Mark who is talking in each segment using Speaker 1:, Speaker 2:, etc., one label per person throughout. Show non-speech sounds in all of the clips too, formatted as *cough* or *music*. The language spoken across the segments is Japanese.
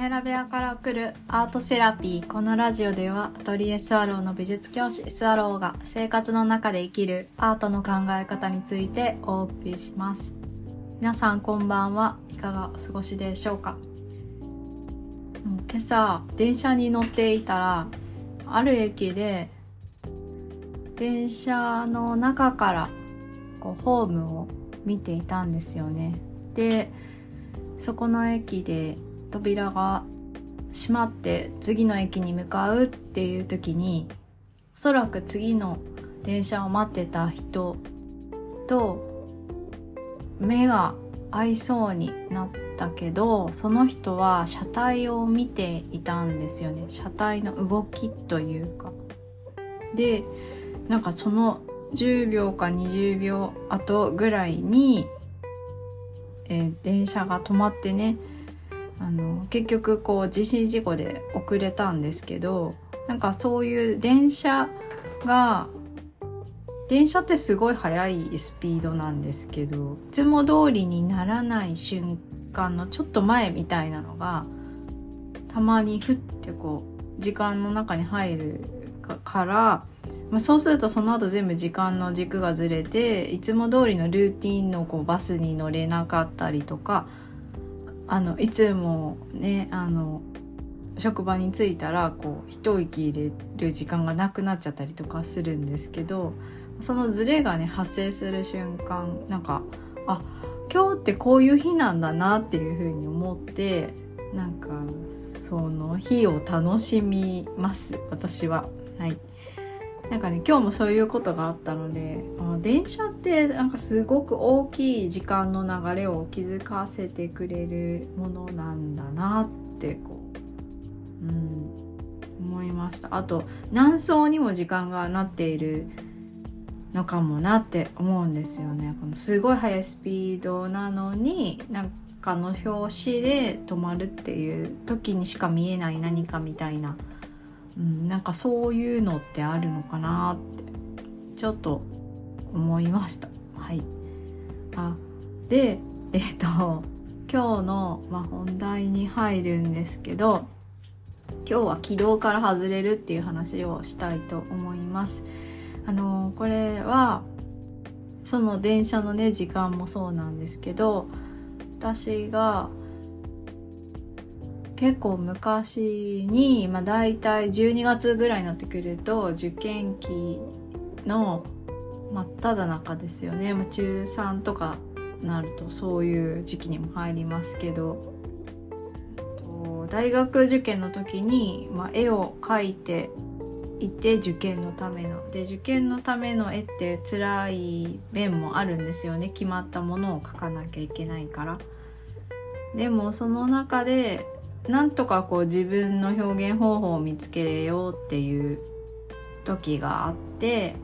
Speaker 1: ヘラ部屋から送るアートセラピー。このラジオではアトリエスワローの美術教師スワローが生活の中で生きるアートの考え方についてお送りします。皆さんこんばんは。いかがお過ごしでしょうか？今朝電車に乗っていたらある駅で電車の中からこうホームを見ていたんですよね。でそこの駅で扉が閉まって次の駅に向かうっていう時におそらく次の電車を待ってた人と目が合いそうになったけどその人は車体を見ていたんですよね。車体の動きというか。でなんかその10秒か20秒後ぐらいに、えー、電車が止まってねあの結局こう地震事故で遅れたんですけどなんかそういう電車が電車ってすごい速いスピードなんですけどいつも通りにならない瞬間のちょっと前みたいなのがたまにふってこう時間の中に入るから、まあ、そうするとその後全部時間の軸がずれていつも通りのルーティンのこうバスに乗れなかったりとかあのいつもねあの職場に着いたらこう一息入れる時間がなくなっちゃったりとかするんですけどそのズレがね発生する瞬間なんかあ今日ってこういう日なんだなっていうふうに思ってなんかその日を楽しみます私は。はい。なんかね今日もそういうことがあったのであ電車ってなんかすごく大きい時間の流れを気づかせてくれるものなんだなってこう、うん、思いました。あと何層にも時間がなっているのかもなって思うんですよね。このすごい速いスピードなのになんかの表紙で止まるっていう時にしか見えない何かみたいなうん、なんかそういうのってあるのかなってちょっと思いました。はい、あでえっ、と今日の、まあ、本題に入るんですけど今日は軌道から外れるっていう話をしたいと思います。あのこれはその電車のね時間もそうなんですけど私が結構昔に、まあ、大体12月ぐらいになってくると受験期の真っ只中ですよね、まあ、中3とかなるとそういう時期にも入りますけど。大学受験の時に、まあ、絵を描いていて受験のための。で受験のための絵って辛い面もあるんですよね。決まったものを描かなきゃいけないから。でもその中でなんとかこう自分の表現方法を見つけようっていう時があって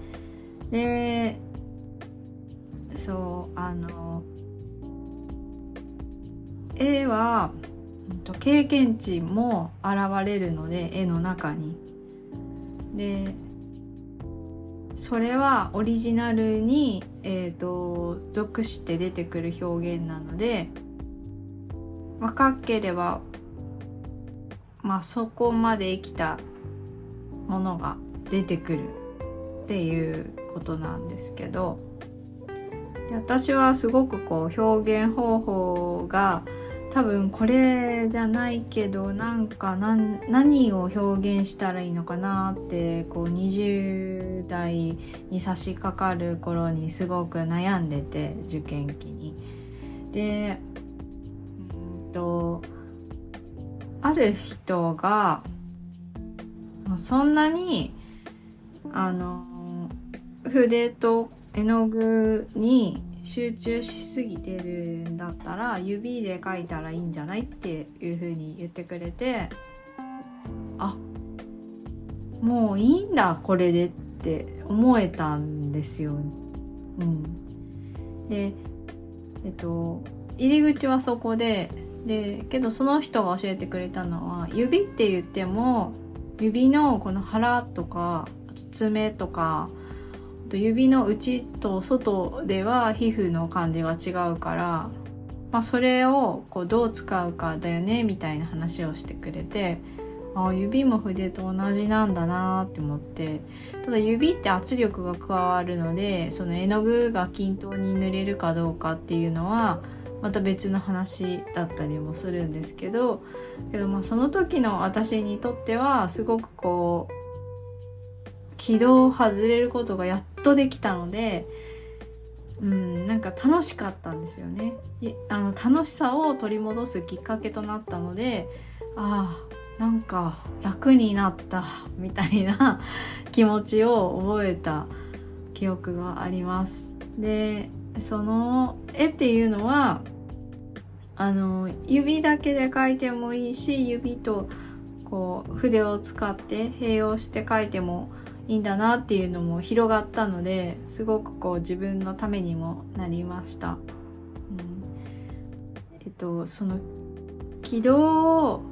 Speaker 1: でそうあの絵は経験値も現れるので絵の中に。でそれはオリジナルに、えーと、属して出てくる表現なので若ければまあそこまで生きたものが出てくるっていうことなんですけどで私はすごくこう表現方法が多分これじゃないけどなんか何を表現したらいいのかなってこう20代に差し掛かる頃にすごく悩んでて受験期に。でうんとる人がそんなにあの筆と絵の具に集中しすぎてるんだったら指で描いたらいいんじゃないっていう風に言ってくれてあもういいんだこれでって思えたんですよ。うん、でえっと入り口はそこででけどその人が教えてくれたのは指って言っても指のこの腹とか爪とかと指の内と外では皮膚の感じが違うから、まあ、それをこうどう使うかだよねみたいな話をしてくれてあ指も筆と同じなんだなって思ってただ指って圧力が加わるのでその絵の具が均等に塗れるかどうかっていうのはまた別の話だったりもするんですけどけどまあその時の私にとってはすごくこう軌道を外れることがやっとできたのでうんなんか楽しかったんですよね。あの楽しさを取り戻すきっかけとなったのでああなんか楽になったみたいな *laughs* 気持ちを覚えた記憶があります。でその絵っていうのはあの指だけで描いてもいいし指とこう筆を使って併用して描いてもいいんだなっていうのも広がったのですごくこう自分のためにもなりました。うん、えっとその軌道を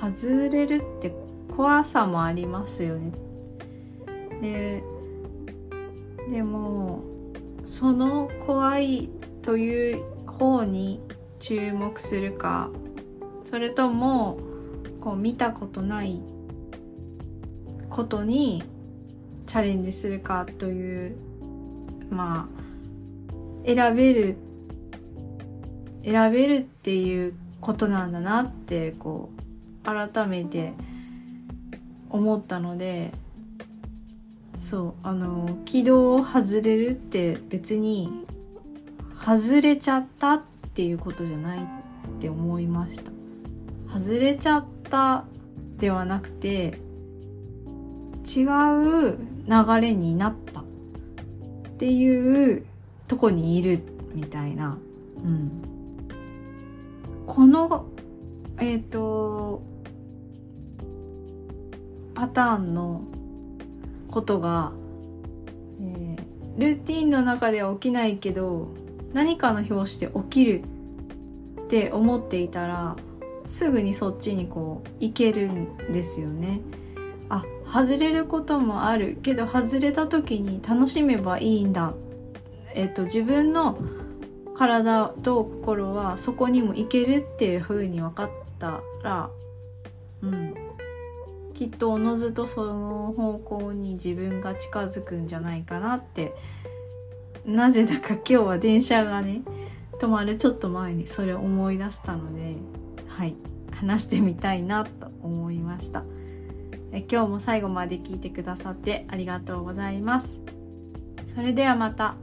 Speaker 1: 外れるって怖さもありますよね。ででもその怖いという方に注目するかそれともこう見たことないことにチャレンジするかというまあ選べる選べるっていうことなんだなってこう改めて思ったのでそうあの軌道を外れるって別に外れちゃったっていうことじゃないって思いました。外れちゃったではなくて違う流れになったっていうとこにいるみたいな、うん、このえっ、ー、とパターンのことが、えー、ルーティンの中では起きないけど何かの表紙で起きるって思っていたらすぐにそっちにこう行けるんですよね。あ外れることもあるけど外れた時に楽しめばいいんだ、えっと、自分の体と心はそこにも行けるっていう風に分かったら、うん、きっとおのずとその方向に自分が近づくんじゃないかなってなぜだか今日は電車がね止まるちょっと前にそれを思い出したのではい話してみたいなと思いました。え今日も最後まで聞いてくださってありがとうございます。それではまた。